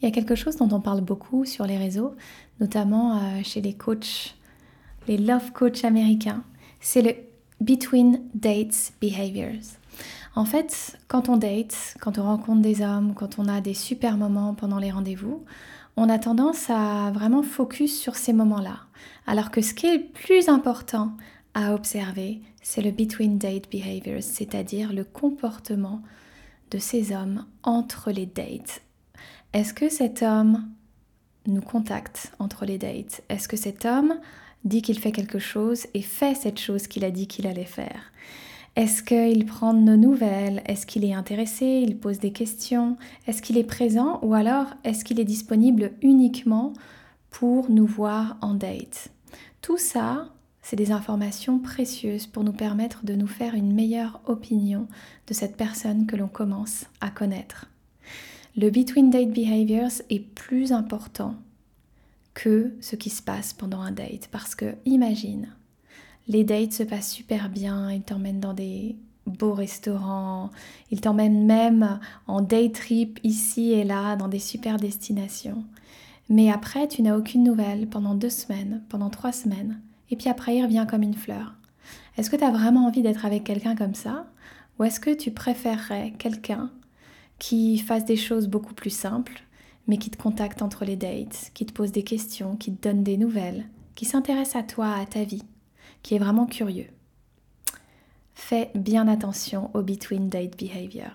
il y a quelque chose dont on parle beaucoup sur les réseaux, notamment euh, chez les coachs, les love coachs américains. C'est le between dates behaviors. En fait, quand on date, quand on rencontre des hommes, quand on a des super moments pendant les rendez-vous, on a tendance à vraiment focus sur ces moments-là. Alors que ce qui est le plus important à observer, c'est le between date behaviors, c'est-à-dire le comportement de ces hommes entre les dates. Est-ce que cet homme nous contacte entre les dates? Est-ce que cet homme dit qu'il fait quelque chose et fait cette chose qu'il a dit qu'il allait faire? Est-ce qu'il prend nos nouvelles? Est-ce qu'il est intéressé? Il pose des questions? Est-ce qu'il est présent? Ou alors est-ce qu'il est disponible uniquement pour nous voir en date? Tout ça, c'est des informations précieuses pour nous permettre de nous faire une meilleure opinion de cette personne que l'on commence à connaître. Le between date behaviors est plus important que ce qui se passe pendant un date parce que imagine, les dates se passent super bien, ils t'emmènent dans des beaux restaurants, ils t'emmènent même en day trip ici et là dans des super destinations. Mais après, tu n'as aucune nouvelle pendant deux semaines, pendant trois semaines et puis après il revient comme une fleur. Est-ce que tu as vraiment envie d'être avec quelqu'un comme ça? Ou est-ce que tu préférerais quelqu'un qui fasse des choses beaucoup plus simples, mais qui te contacte entre les dates, qui te pose des questions, qui te donne des nouvelles, qui s'intéresse à toi, à ta vie, qui est vraiment curieux Fais bien attention au between date behavior.